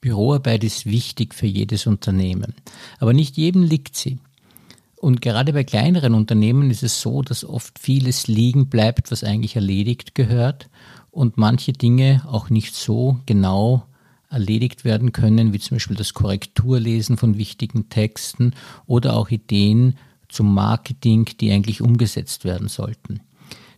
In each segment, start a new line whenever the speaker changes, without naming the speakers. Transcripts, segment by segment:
Büroarbeit ist wichtig für jedes Unternehmen, aber nicht jedem liegt sie. Und gerade bei kleineren Unternehmen ist es so, dass oft vieles liegen bleibt, was eigentlich erledigt gehört und manche Dinge auch nicht so genau erledigt werden können, wie zum Beispiel das Korrekturlesen von wichtigen Texten oder auch Ideen zum Marketing, die eigentlich umgesetzt werden sollten.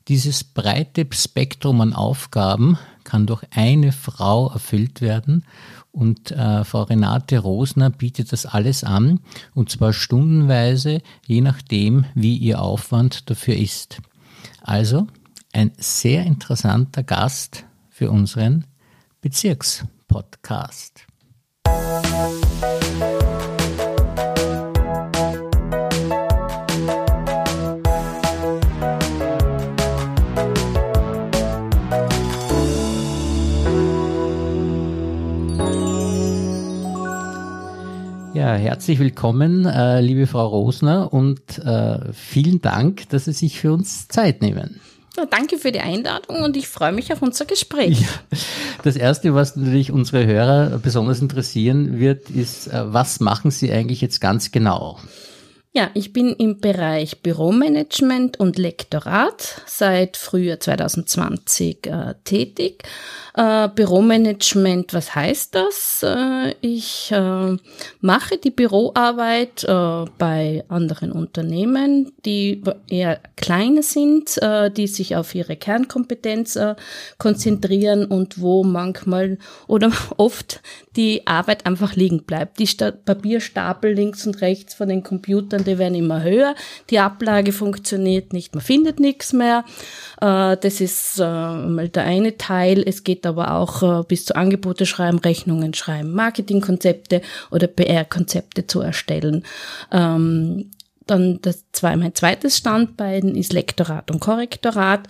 Dieses breite Spektrum an Aufgaben kann durch eine Frau erfüllt werden und äh, Frau Renate Rosner bietet das alles an und zwar stundenweise, je nachdem, wie ihr Aufwand dafür ist. Also ein sehr interessanter Gast für unseren Bezirkspodcast. Ja, herzlich willkommen, äh, liebe Frau Rosner, und äh, vielen Dank, dass Sie sich für uns Zeit nehmen.
Ja, danke für die Einladung und ich freue mich auf unser Gespräch. Ja,
das Erste, was natürlich unsere Hörer besonders interessieren wird, ist, äh, was machen Sie eigentlich jetzt ganz genau?
Ja, ich bin im Bereich Büromanagement und Lektorat seit Frühjahr 2020 äh, tätig äh, Büromanagement, was heißt das? Äh, ich äh, mache die Büroarbeit äh, bei anderen Unternehmen, die eher kleine sind, äh, die sich auf ihre Kernkompetenz konzentrieren und wo manchmal oder oft die Arbeit einfach liegen bleibt. Die Sta Papierstapel links und rechts von den Computern, die werden immer höher, die Ablage funktioniert nicht, man findet nichts mehr. Äh, das ist äh, mal der eine Teil. Es geht aber auch äh, bis zu Angebote schreiben, Rechnungen schreiben, Marketingkonzepte oder PR-Konzepte zu erstellen. Ähm, dann das mein zweites Standbein ist Lektorat und Korrektorat.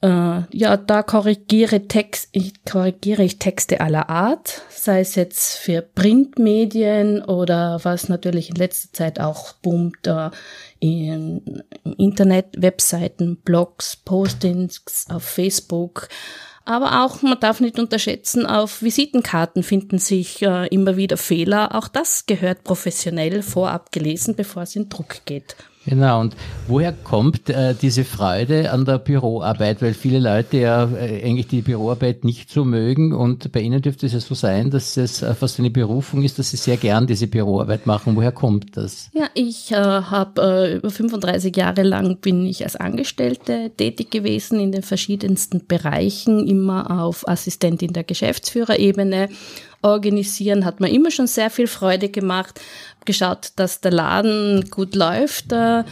Äh, ja, da korrigiere, Text, ich, korrigiere ich Texte aller Art, sei es jetzt für Printmedien oder was natürlich in letzter Zeit auch boomt, äh, in Internet, Webseiten, Blogs, Postings auf Facebook. Aber auch, man darf nicht unterschätzen, auf Visitenkarten finden sich äh, immer wieder Fehler. Auch das gehört professionell vorab gelesen, bevor es in Druck geht.
Genau, und woher kommt äh, diese Freude an der Büroarbeit? Weil viele Leute ja äh, eigentlich die Büroarbeit nicht so mögen und bei Ihnen dürfte es ja so sein, dass es äh, fast eine Berufung ist, dass Sie sehr gern diese Büroarbeit machen. Woher kommt das?
Ja, ich äh, habe äh, über 35 Jahre lang bin ich als Angestellte tätig gewesen in den verschiedensten Bereichen, immer auf Assistentin der Geschäftsführerebene organisieren, hat mir immer schon sehr viel Freude gemacht. Geschaut, dass der Laden gut läuft. Äh,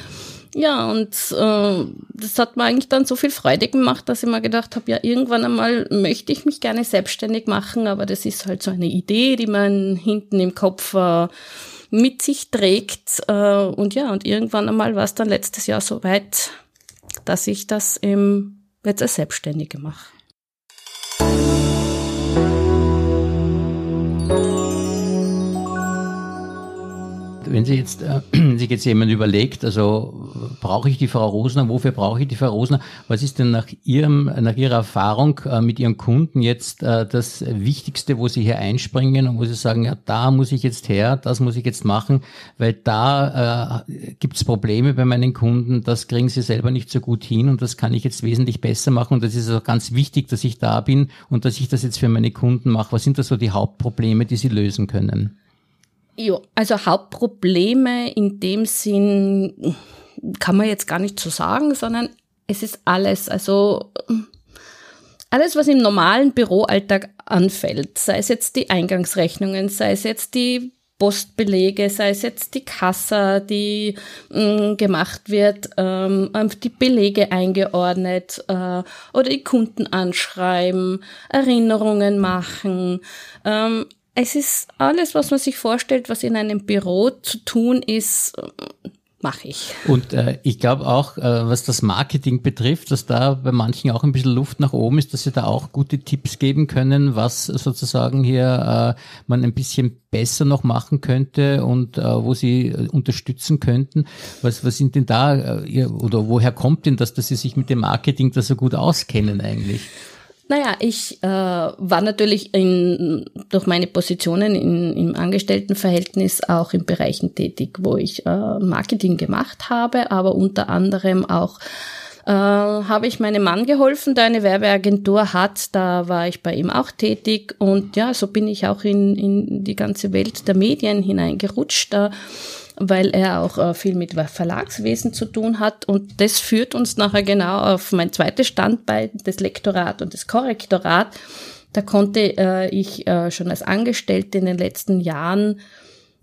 ja, und äh, das hat mir eigentlich dann so viel Freude gemacht, dass ich mir gedacht habe, ja, irgendwann einmal möchte ich mich gerne selbstständig machen, aber das ist halt so eine Idee, die man hinten im Kopf äh, mit sich trägt. Äh, und ja, und irgendwann einmal war es dann letztes Jahr so weit, dass ich das eben jetzt als Selbstständige mache.
Wenn Sie jetzt, äh, sich jetzt jemand überlegt, also brauche ich die Frau Rosner, wofür brauche ich die Frau Rosner? Was ist denn nach Ihrem, nach Ihrer Erfahrung äh, mit Ihren Kunden jetzt äh, das Wichtigste, wo Sie hier einspringen und wo Sie sagen, ja, da muss ich jetzt her, das muss ich jetzt machen, weil da äh, gibt es Probleme bei meinen Kunden, das kriegen sie selber nicht so gut hin und das kann ich jetzt wesentlich besser machen und das ist auch ganz wichtig, dass ich da bin und dass ich das jetzt für meine Kunden mache. Was sind da so die Hauptprobleme, die Sie lösen können?
Ja, also Hauptprobleme in dem Sinn kann man jetzt gar nicht so sagen, sondern es ist alles, also alles, was im normalen Büroalltag anfällt, sei es jetzt die Eingangsrechnungen, sei es jetzt die Postbelege, sei es jetzt die Kassa, die mh, mm, gemacht wird, ähm, die Belege eingeordnet äh, oder die Kunden anschreiben, Erinnerungen machen, ähm, es ist alles, was man sich vorstellt, was in einem Büro zu tun ist, mache ich.
Und äh, ich glaube auch, äh, was das Marketing betrifft, dass da bei manchen auch ein bisschen Luft nach oben ist, dass sie da auch gute Tipps geben können, was sozusagen hier äh, man ein bisschen besser noch machen könnte und äh, wo sie äh, unterstützen könnten. Was, was sind denn da, äh, oder woher kommt denn das, dass sie sich mit dem Marketing da so gut auskennen eigentlich?
Naja, ich äh, war natürlich in, durch meine Positionen in, im Angestelltenverhältnis auch in Bereichen tätig, wo ich äh, Marketing gemacht habe, aber unter anderem auch äh, habe ich meinem Mann geholfen, der eine Werbeagentur hat. Da war ich bei ihm auch tätig und ja, so bin ich auch in, in die ganze Welt der Medien hineingerutscht. Da weil er auch äh, viel mit Verlagswesen zu tun hat. Und das führt uns nachher genau auf mein zweites Standbein, das Lektorat und das Korrektorat. Da konnte äh, ich äh, schon als Angestellte in den letzten Jahren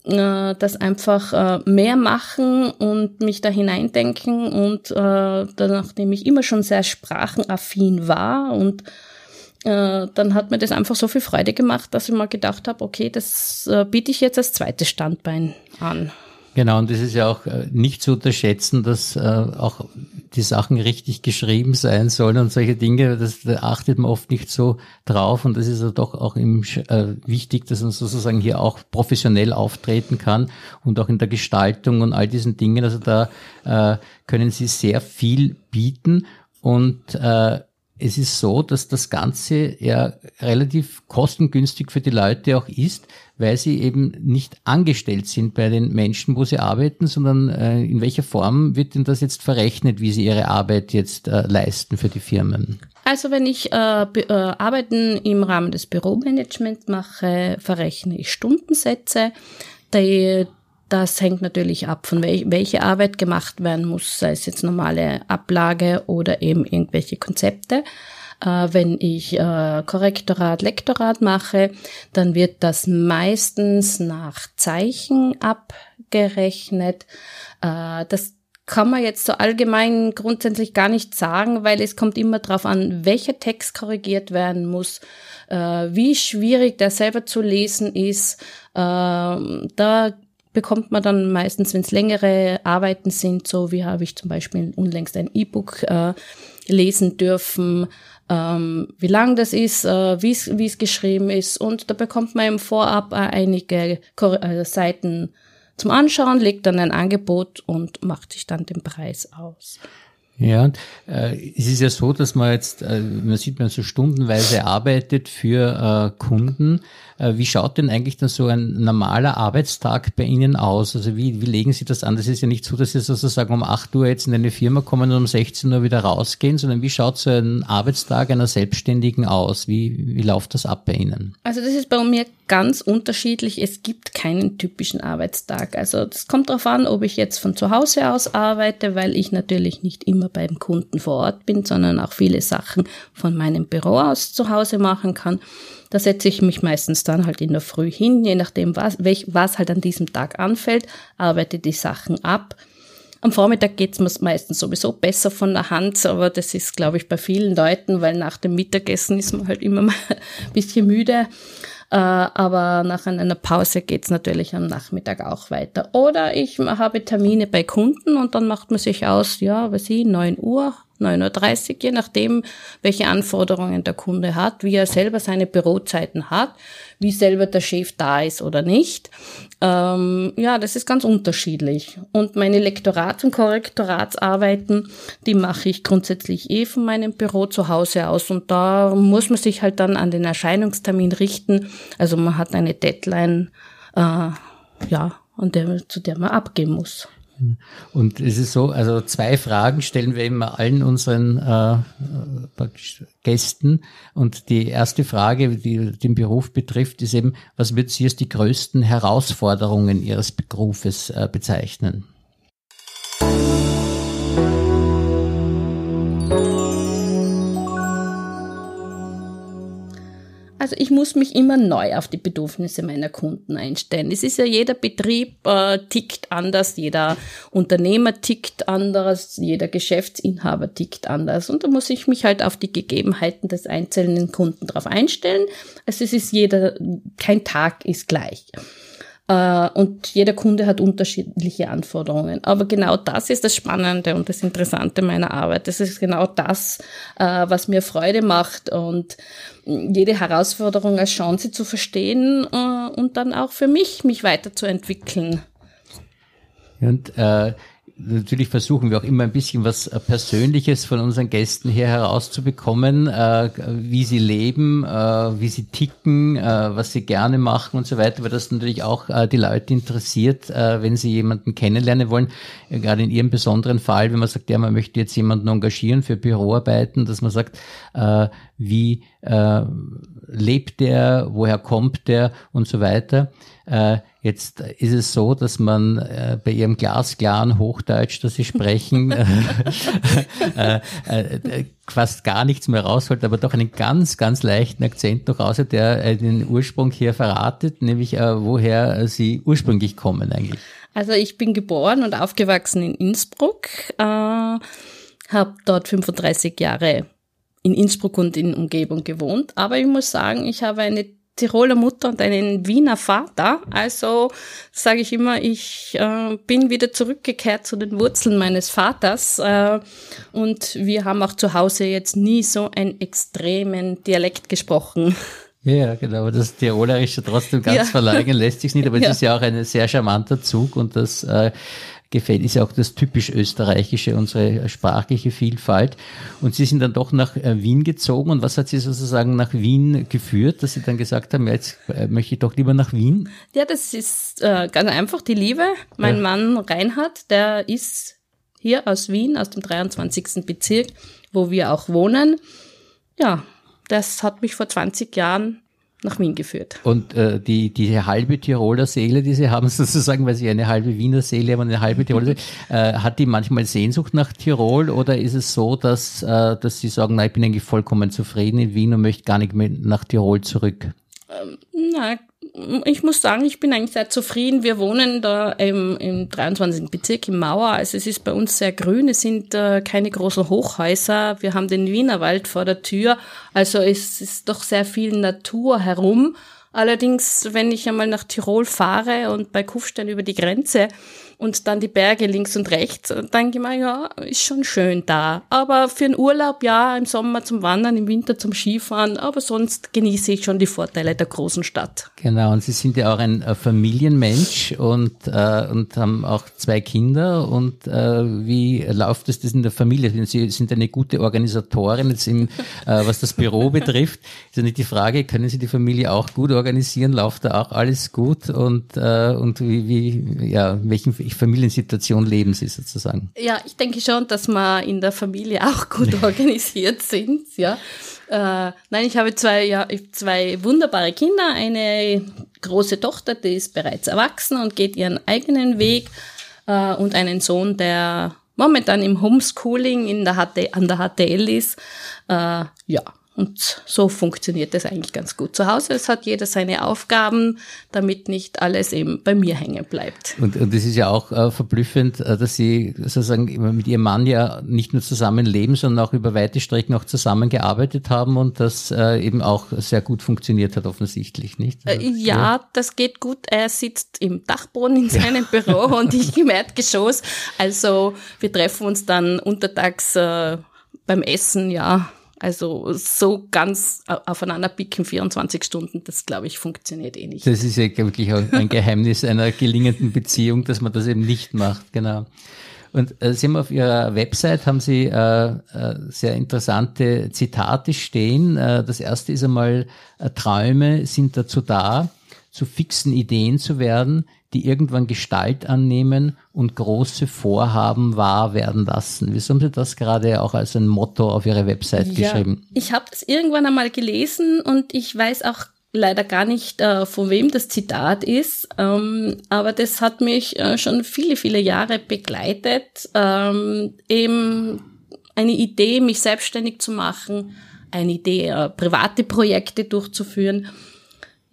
äh, das einfach äh, mehr machen und mich da hineindenken und äh, nachdem ich immer schon sehr sprachenaffin war und äh, dann hat mir das einfach so viel Freude gemacht, dass ich mal gedacht habe, okay, das biete ich jetzt als zweites Standbein an.
Genau, und das ist ja auch äh, nicht zu unterschätzen, dass äh, auch die Sachen richtig geschrieben sein sollen und solche Dinge, das, da achtet man oft nicht so drauf und das ist ja doch auch im, äh, wichtig, dass man sozusagen hier auch professionell auftreten kann und auch in der Gestaltung und all diesen Dingen. Also da äh, können Sie sehr viel bieten und äh, es ist so, dass das Ganze ja relativ kostengünstig für die Leute auch ist, weil sie eben nicht angestellt sind bei den Menschen, wo sie arbeiten, sondern äh, in welcher Form wird denn das jetzt verrechnet, wie sie ihre Arbeit jetzt äh, leisten für die Firmen?
Also wenn ich äh, äh, Arbeiten im Rahmen des Büromanagements mache, verrechne ich Stundensätze. Die, das hängt natürlich ab, von wel welche Arbeit gemacht werden muss, sei es jetzt normale Ablage oder eben irgendwelche Konzepte. Äh, wenn ich äh, Korrektorat, Lektorat mache, dann wird das meistens nach Zeichen abgerechnet. Äh, das kann man jetzt so allgemein grundsätzlich gar nicht sagen, weil es kommt immer darauf an, welcher Text korrigiert werden muss, äh, wie schwierig der selber zu lesen ist. Äh, da bekommt man dann meistens, wenn es längere Arbeiten sind, so wie habe ich zum Beispiel unlängst ein E-Book äh, lesen dürfen, ähm, wie lang das ist, äh, wie es geschrieben ist. Und da bekommt man im Vorab einige äh, Seiten zum Anschauen, legt dann ein Angebot und macht sich dann den Preis aus.
Ja, äh, es ist ja so, dass man jetzt, äh, man sieht, man so stundenweise arbeitet für äh, Kunden. Äh, wie schaut denn eigentlich dann so ein normaler Arbeitstag bei Ihnen aus? Also wie, wie legen Sie das an? Das ist ja nicht so, dass Sie sozusagen um 8 Uhr jetzt in eine Firma kommen und um 16 Uhr wieder rausgehen, sondern wie schaut so ein Arbeitstag einer Selbstständigen aus? Wie, wie läuft das ab bei Ihnen?
Also das ist bei mir ganz unterschiedlich. Es gibt keinen typischen Arbeitstag. Also das kommt darauf an, ob ich jetzt von zu Hause aus arbeite, weil ich natürlich nicht immer beim Kunden vor Ort bin, sondern auch viele Sachen von meinem Büro aus zu Hause machen kann. Da setze ich mich meistens dann halt in der Früh hin, je nachdem, was, was halt an diesem Tag anfällt, arbeite die Sachen ab. Am Vormittag geht's mir meistens sowieso besser von der Hand, aber das ist, glaube ich, bei vielen Leuten, weil nach dem Mittagessen ist man halt immer mal ein bisschen müde. Äh, aber nach einer Pause geht's natürlich am Nachmittag auch weiter. Oder ich habe Termine bei Kunden und dann macht man sich aus, ja, was ich, 9 Uhr, 9.30 Uhr, je nachdem, welche Anforderungen der Kunde hat, wie er selber seine Bürozeiten hat, wie selber der Chef da ist oder nicht. Ähm, ja, das ist ganz unterschiedlich. Und meine Lektorats- und Korrektoratsarbeiten, die mache ich grundsätzlich eh von meinem Büro zu Hause aus. Und da muss man sich halt dann an den Erscheinungstermin richten. Also man hat eine Deadline, äh, ja, an der, zu der man abgehen muss.
Und es ist so, also zwei Fragen stellen wir immer allen unseren äh, Gästen. Und die erste Frage, die den Beruf betrifft, ist eben, was würden Sie als die größten Herausforderungen Ihres Berufes äh, bezeichnen?
Also ich muss mich immer neu auf die Bedürfnisse meiner Kunden einstellen. Es ist ja jeder Betrieb äh, tickt anders, jeder Unternehmer tickt anders, jeder Geschäftsinhaber tickt anders und da muss ich mich halt auf die Gegebenheiten des einzelnen Kunden drauf einstellen. Also es ist jeder, kein Tag ist gleich. Äh, und jeder Kunde hat unterschiedliche Anforderungen. Aber genau das ist das Spannende und das Interessante meiner Arbeit. Das ist genau das, äh, was mir Freude macht und jede Herausforderung als Chance zu verstehen äh, und dann auch für mich, mich weiterzuentwickeln.
Und äh, natürlich versuchen wir auch immer ein bisschen was äh, Persönliches von unseren Gästen hier herauszubekommen, äh, wie sie leben, äh, wie sie ticken, äh, was sie gerne machen und so weiter, weil das natürlich auch äh, die Leute interessiert, äh, wenn sie jemanden kennenlernen wollen. gerade in ihrem besonderen Fall, wenn man sagt, ja, man möchte jetzt jemanden engagieren für Büroarbeiten, dass man sagt, wie lebt der, woher kommt der und so weiter. Äh, jetzt ist es so, dass man äh, bei ihrem glasklaren Hochdeutsch, das sie sprechen, äh, äh, fast gar nichts mehr rausholt, aber doch einen ganz, ganz leichten Akzent noch raus, der den Ursprung hier verratet, nämlich woher sie ursprünglich kommen eigentlich.
Also ich bin geboren und aufgewachsen in Innsbruck, äh, habe dort 35 Jahre in Innsbruck und in Umgebung gewohnt, aber ich muss sagen, ich habe eine Tiroler Mutter und einen Wiener Vater. Also sage ich immer, ich äh, bin wieder zurückgekehrt zu den Wurzeln meines Vaters. Äh, und wir haben auch zu Hause jetzt nie so einen extremen Dialekt gesprochen.
Ja, genau. Das Tirolerische trotzdem ganz ja. verleugnen lässt sich nicht, aber es ja. ist ja auch ein sehr charmanter Zug und das äh, gefällt, ist ja auch das typisch österreichische, unsere sprachliche Vielfalt. Und Sie sind dann doch nach äh, Wien gezogen. Und was hat Sie sozusagen nach Wien geführt, dass Sie dann gesagt haben, jetzt äh, möchte ich doch lieber nach Wien?
Ja, das ist äh, ganz einfach die Liebe. Mein ja. Mann Reinhard, der ist hier aus Wien, aus dem 23. Bezirk, wo wir auch wohnen. Ja, das hat mich vor 20 Jahren nach Wien geführt.
Und äh, die, diese halbe Tiroler Seele, die Sie haben, sozusagen, weil Sie eine halbe Wiener Seele haben und eine halbe Tiroler Seele, äh, hat die manchmal Sehnsucht nach Tirol oder ist es so, dass, äh, dass Sie sagen, na, ich bin eigentlich vollkommen zufrieden in Wien und möchte gar nicht mehr nach Tirol zurück?
Ähm, na, ich muss sagen, ich bin eigentlich sehr zufrieden. Wir wohnen da im, im 23. Bezirk im Mauer. Also es ist bei uns sehr grün. Es sind äh, keine großen Hochhäuser. Wir haben den Wienerwald vor der Tür. Also es ist doch sehr viel Natur herum. Allerdings, wenn ich einmal nach Tirol fahre und bei Kufstein über die Grenze, und dann die Berge links und rechts. Und dann denke ich mir, ja, ist schon schön da. Aber für einen Urlaub, ja, im Sommer zum Wandern, im Winter zum Skifahren, aber sonst genieße ich schon die Vorteile der großen Stadt.
Genau, und Sie sind ja auch ein äh, Familienmensch und, äh, und haben auch zwei Kinder. Und äh, wie läuft es das in der Familie? Sie sind eine gute Organisatorin, jetzt im, äh, was das Büro betrifft. Ist ja nicht die Frage, können Sie die Familie auch gut organisieren? Läuft da auch alles gut? Und, äh, und wie, wie ja, welchen Familiensituation leben Sie sozusagen?
Ja, ich denke schon, dass wir in der Familie auch gut organisiert sind. Ja. Äh, nein, ich habe zwei, ja, zwei wunderbare Kinder. Eine große Tochter, die ist bereits erwachsen und geht ihren eigenen Weg. Äh, und einen Sohn, der momentan im Homeschooling in der HT, an der HTL ist. Äh, ja, und so funktioniert das eigentlich ganz gut zu Hause. Es hat jeder seine Aufgaben, damit nicht alles eben bei mir hängen bleibt.
Und, und das ist ja auch äh, verblüffend, äh, dass Sie sozusagen mit Ihrem Mann ja nicht nur zusammen leben, sondern auch über weite Strecken auch zusammengearbeitet haben und das äh, eben auch sehr gut funktioniert hat offensichtlich, nicht?
Äh, ja, ja, das geht gut. Er sitzt im Dachboden in seinem ja. Büro und ich im Erdgeschoss. Also wir treffen uns dann untertags äh, beim Essen, ja also so ganz aufeinander picken 24 Stunden, das glaube ich funktioniert eh nicht.
Das ist ja wirklich ein Geheimnis einer gelingenden Beziehung, dass man das eben nicht macht, genau. Und äh, Sie haben auf Ihrer Website haben Sie äh, äh, sehr interessante Zitate stehen. Äh, das erste ist einmal, äh, Träume sind dazu da, zu fixen Ideen zu werden, die irgendwann Gestalt annehmen und große Vorhaben wahr werden lassen. Wieso haben Sie das gerade auch als ein Motto auf Ihre Website ja, geschrieben?
Ich habe das irgendwann einmal gelesen und ich weiß auch leider gar nicht, äh, von wem das Zitat ist, ähm, aber das hat mich äh, schon viele, viele Jahre begleitet. Ähm, eben eine Idee, mich selbstständig zu machen, eine Idee, äh, private Projekte durchzuführen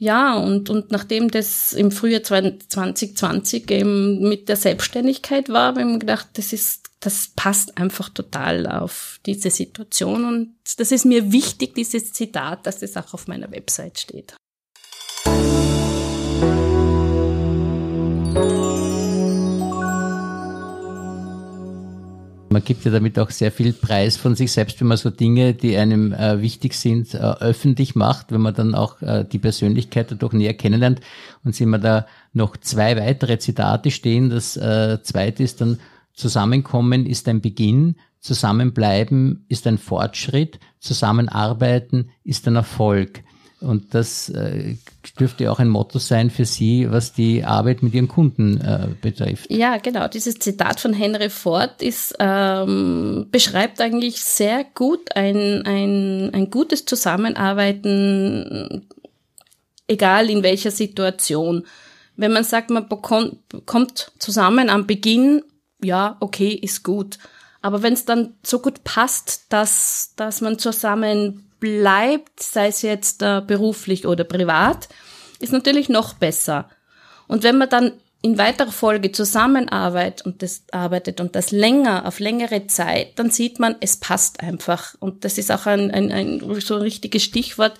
ja, und, und nachdem das im Frühjahr 2020 eben mit der Selbstständigkeit war, habe ich mir gedacht, das ist, das passt einfach total auf diese Situation und das ist mir wichtig, dieses Zitat, dass das auch auf meiner Website steht.
Man gibt ja damit auch sehr viel Preis von sich selbst, wenn man so Dinge, die einem äh, wichtig sind, äh, öffentlich macht, wenn man dann auch äh, die Persönlichkeit dadurch näher kennenlernt. Und sehen wir da noch zwei weitere Zitate stehen. Das äh, zweite ist dann, Zusammenkommen ist ein Beginn, Zusammenbleiben ist ein Fortschritt, Zusammenarbeiten ist ein Erfolg. Und das äh, dürfte auch ein Motto sein für Sie, was die Arbeit mit Ihren Kunden äh, betrifft.
Ja, genau. Dieses Zitat von Henry Ford ist, ähm, beschreibt eigentlich sehr gut ein, ein, ein gutes Zusammenarbeiten, egal in welcher Situation. Wenn man sagt, man bekommt, kommt zusammen am Beginn, ja, okay, ist gut. Aber wenn es dann so gut passt, dass, dass man zusammen bleibt, sei es jetzt äh, beruflich oder privat, ist natürlich noch besser. Und wenn man dann in weiterer Folge zusammenarbeitet und das arbeitet und das länger, auf längere Zeit, dann sieht man, es passt einfach. Und das ist auch ein, ein, ein so ein richtiges Stichwort.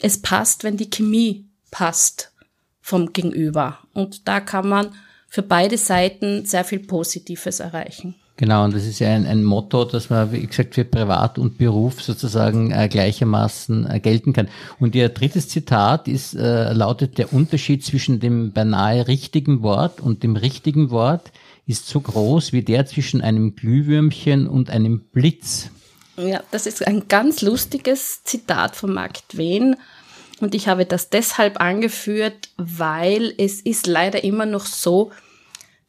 Es passt, wenn die Chemie passt vom Gegenüber. Und da kann man für beide Seiten sehr viel Positives erreichen.
Genau, und das ist ja ein, ein Motto, dass man, wie gesagt, für Privat und Beruf sozusagen äh, gleichermaßen äh, gelten kann. Und Ihr drittes Zitat ist, äh, lautet, der Unterschied zwischen dem beinahe richtigen Wort und dem richtigen Wort ist so groß wie der zwischen einem Glühwürmchen und einem Blitz.
Ja, das ist ein ganz lustiges Zitat von Mark Twain. Und ich habe das deshalb angeführt, weil es ist leider immer noch so,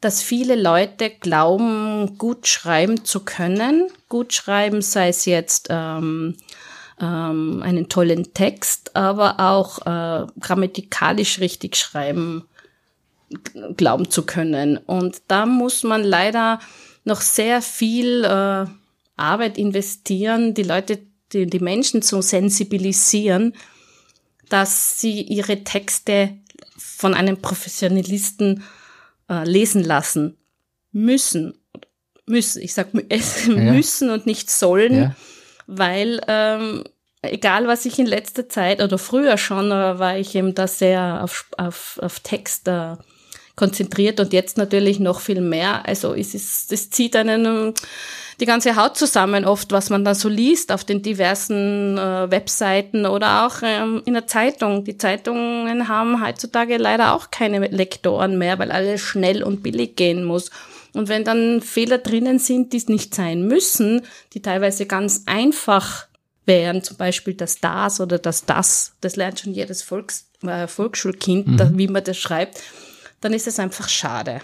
dass viele Leute glauben, gut schreiben zu können. Gut schreiben sei es jetzt ähm, ähm, einen tollen Text, aber auch äh, grammatikalisch richtig schreiben glauben zu können. Und da muss man leider noch sehr viel äh, Arbeit investieren, die Leute, die, die Menschen zu sensibilisieren, dass sie ihre Texte von einem Professionalisten äh, lesen lassen müssen. Müssen, ich sag es ja. müssen und nicht sollen, ja. weil ähm, egal was ich in letzter Zeit oder früher schon, äh, war ich eben da sehr auf, auf, auf Text äh, konzentriert und jetzt natürlich noch viel mehr. Also es ist, es zieht einen die ganze Haut zusammen, oft was man da so liest auf den diversen äh, Webseiten oder auch ähm, in der Zeitung. Die Zeitungen haben heutzutage leider auch keine Lektoren mehr, weil alles schnell und billig gehen muss. Und wenn dann Fehler drinnen sind, die es nicht sein müssen, die teilweise ganz einfach wären, zum Beispiel das das oder das das, das lernt schon jedes Volks, äh, Volksschulkind, mhm. da, wie man das schreibt, dann ist es einfach schade.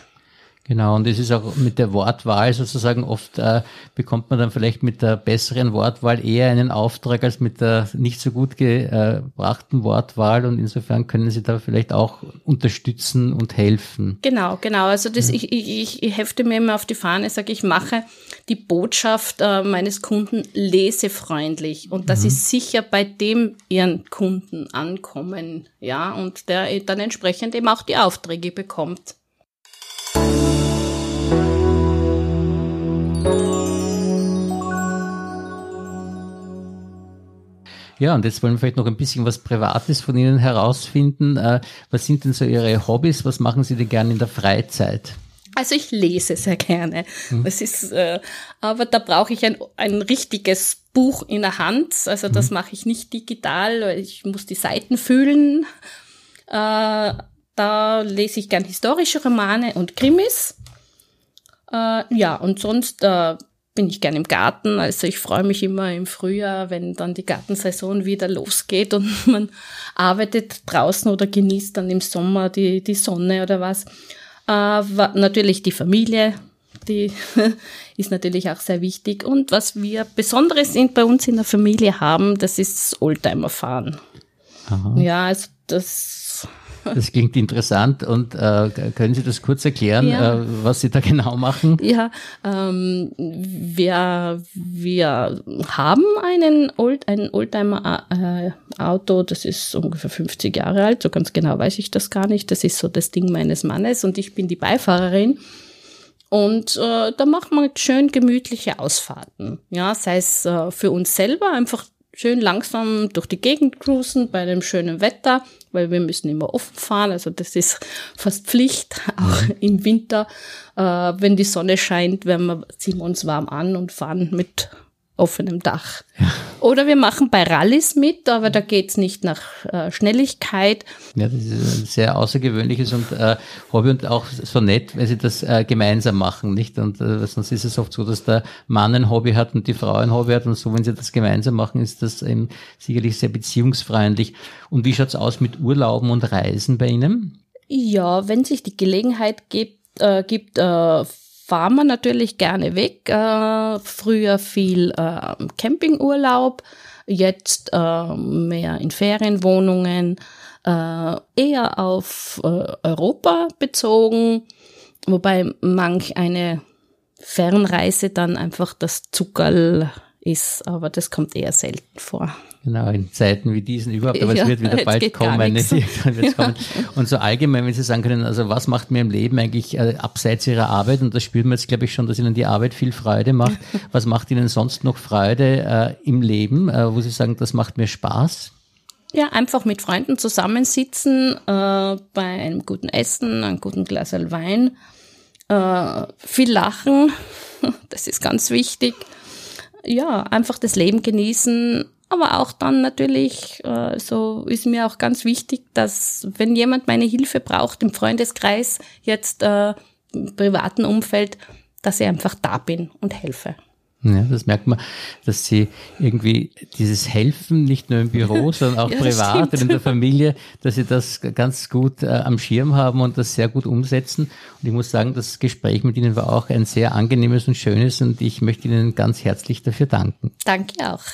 Genau, und es ist auch mit der Wortwahl sozusagen oft äh, bekommt man dann vielleicht mit der besseren Wortwahl eher einen Auftrag als mit der nicht so gut gebrachten Wortwahl und insofern können Sie da vielleicht auch unterstützen und helfen.
Genau, genau. Also das, ich, ich, ich hefte mir immer auf die Fahne, sage ich mache die Botschaft äh, meines Kunden lesefreundlich und das mhm. ist sicher bei dem Ihren Kunden ankommen, ja, und der dann entsprechend eben auch die Aufträge bekommt.
Ja, und jetzt wollen wir vielleicht noch ein bisschen was Privates von Ihnen herausfinden. Äh, was sind denn so Ihre Hobbys? Was machen Sie denn gerne in der Freizeit?
Also ich lese sehr gerne. Hm. Es ist, äh, aber da brauche ich ein, ein richtiges Buch in der Hand. Also das hm. mache ich nicht digital. Ich muss die Seiten fühlen. Äh, da lese ich gern historische Romane und Krimis. Äh, ja, und sonst äh, bin ich gern im Garten. Also ich freue mich immer im Frühjahr, wenn dann die Gartensaison wieder losgeht und man arbeitet draußen oder genießt dann im Sommer die, die Sonne oder was. Äh, natürlich die Familie, die ist natürlich auch sehr wichtig. Und was wir Besonderes in, bei uns in der Familie haben, das ist Oldtimer-Fahren. Ja, also das
das klingt interessant und äh, können Sie das kurz erklären, ja. äh, was Sie da genau machen?
Ja, ähm, wir, wir haben einen Old, ein Oldtimer-Auto, äh, das ist ungefähr 50 Jahre alt, so ganz genau weiß ich das gar nicht. Das ist so das Ding meines Mannes und ich bin die Beifahrerin. Und äh, da macht man schön gemütliche Ausfahrten. Ja, sei es äh, für uns selber einfach schön langsam durch die Gegend cruisen bei dem schönen Wetter, weil wir müssen immer offen fahren. Also das ist fast Pflicht, auch mhm. im Winter. Äh, wenn die Sonne scheint, wir, ziehen wir uns warm an und fahren mit offenem Dach. Ja. Oder wir machen bei Rallyes mit, aber da geht's nicht nach äh, Schnelligkeit.
Ja, das ist ein sehr außergewöhnliches und äh, Hobby und auch so nett, weil sie das äh, gemeinsam machen, nicht? Und äh, sonst ist es oft so, dass der Mann ein Hobby hat und die Frau ein Hobby hat und so, wenn sie das gemeinsam machen, ist das eben sicherlich sehr beziehungsfreundlich. Und wie schaut's aus mit Urlauben und Reisen bei Ihnen?
Ja, wenn sich die Gelegenheit gibt, äh, gibt äh, fahren wir natürlich gerne weg. Äh, früher viel äh, Campingurlaub, jetzt äh, mehr in Ferienwohnungen, äh, eher auf äh, Europa bezogen, wobei manch eine Fernreise dann einfach das Zuckerl ist, aber das kommt eher selten vor.
Genau, in Zeiten wie diesen überhaupt, aber ja, es wird wieder bald kommen. kommen. Und so allgemein, wenn Sie sagen können, also was macht mir im Leben eigentlich äh, abseits Ihrer Arbeit, und das spürt man jetzt, glaube ich, schon, dass Ihnen die Arbeit viel Freude macht. Was macht Ihnen sonst noch Freude äh, im Leben, äh, wo Sie sagen, das macht mir Spaß?
Ja, einfach mit Freunden zusammensitzen, äh, bei einem guten Essen, einem guten Glas Wein, äh, viel lachen, das ist ganz wichtig. Ja, einfach das Leben genießen, aber auch dann natürlich, äh, so ist mir auch ganz wichtig, dass wenn jemand meine Hilfe braucht im Freundeskreis, jetzt äh, im privaten Umfeld, dass ich einfach da bin und helfe.
Ja, das merkt man, dass sie irgendwie dieses Helfen nicht nur im Büro, sondern auch ja, privat und in der Familie, dass sie das ganz gut äh, am Schirm haben und das sehr gut umsetzen. Und ich muss sagen, das Gespräch mit Ihnen war auch ein sehr angenehmes und schönes und ich möchte Ihnen ganz herzlich dafür danken.
Danke auch.